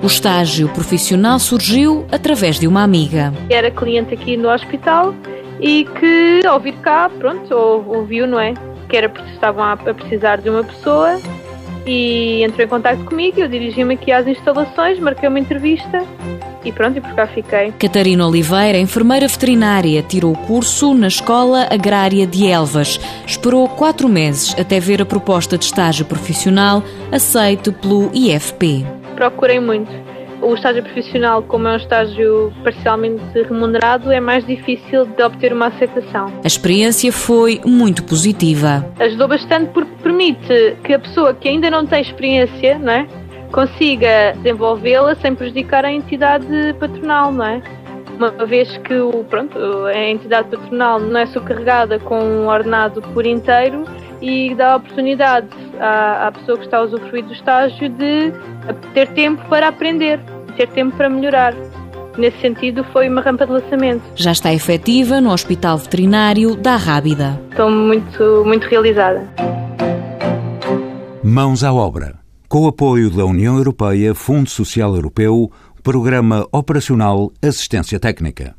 O estágio profissional surgiu através de uma amiga. Era cliente aqui no hospital e que ao vir cá, pronto, ouviu, não é? Que era porque estavam a precisar de uma pessoa e entrou em contato comigo, eu dirigi-me aqui às instalações, marquei uma entrevista e pronto, e por cá fiquei. Catarina Oliveira, enfermeira veterinária, tirou o curso na Escola Agrária de Elvas. Esperou quatro meses até ver a proposta de estágio profissional aceito pelo IFP. Procurei muito o estágio profissional, como é um estágio parcialmente remunerado, é mais difícil de obter uma aceitação. A experiência foi muito positiva. Ajudou bastante porque permite que a pessoa que ainda não tem experiência, não é? consiga desenvolvê-la sem prejudicar a entidade patronal, não é? Uma vez que o, pronto, a entidade patronal não é subcarregada com um ordenado por inteiro e dá a oportunidade à, à pessoa que está a usufruir do estágio de ter tempo para aprender, ter tempo para melhorar. Nesse sentido, foi uma rampa de lançamento. Já está efetiva no Hospital Veterinário da Rábida. Estou muito, muito realizada. Mãos à obra. Com o apoio da União Europeia, Fundo Social Europeu, Programa Operacional Assistência Técnica.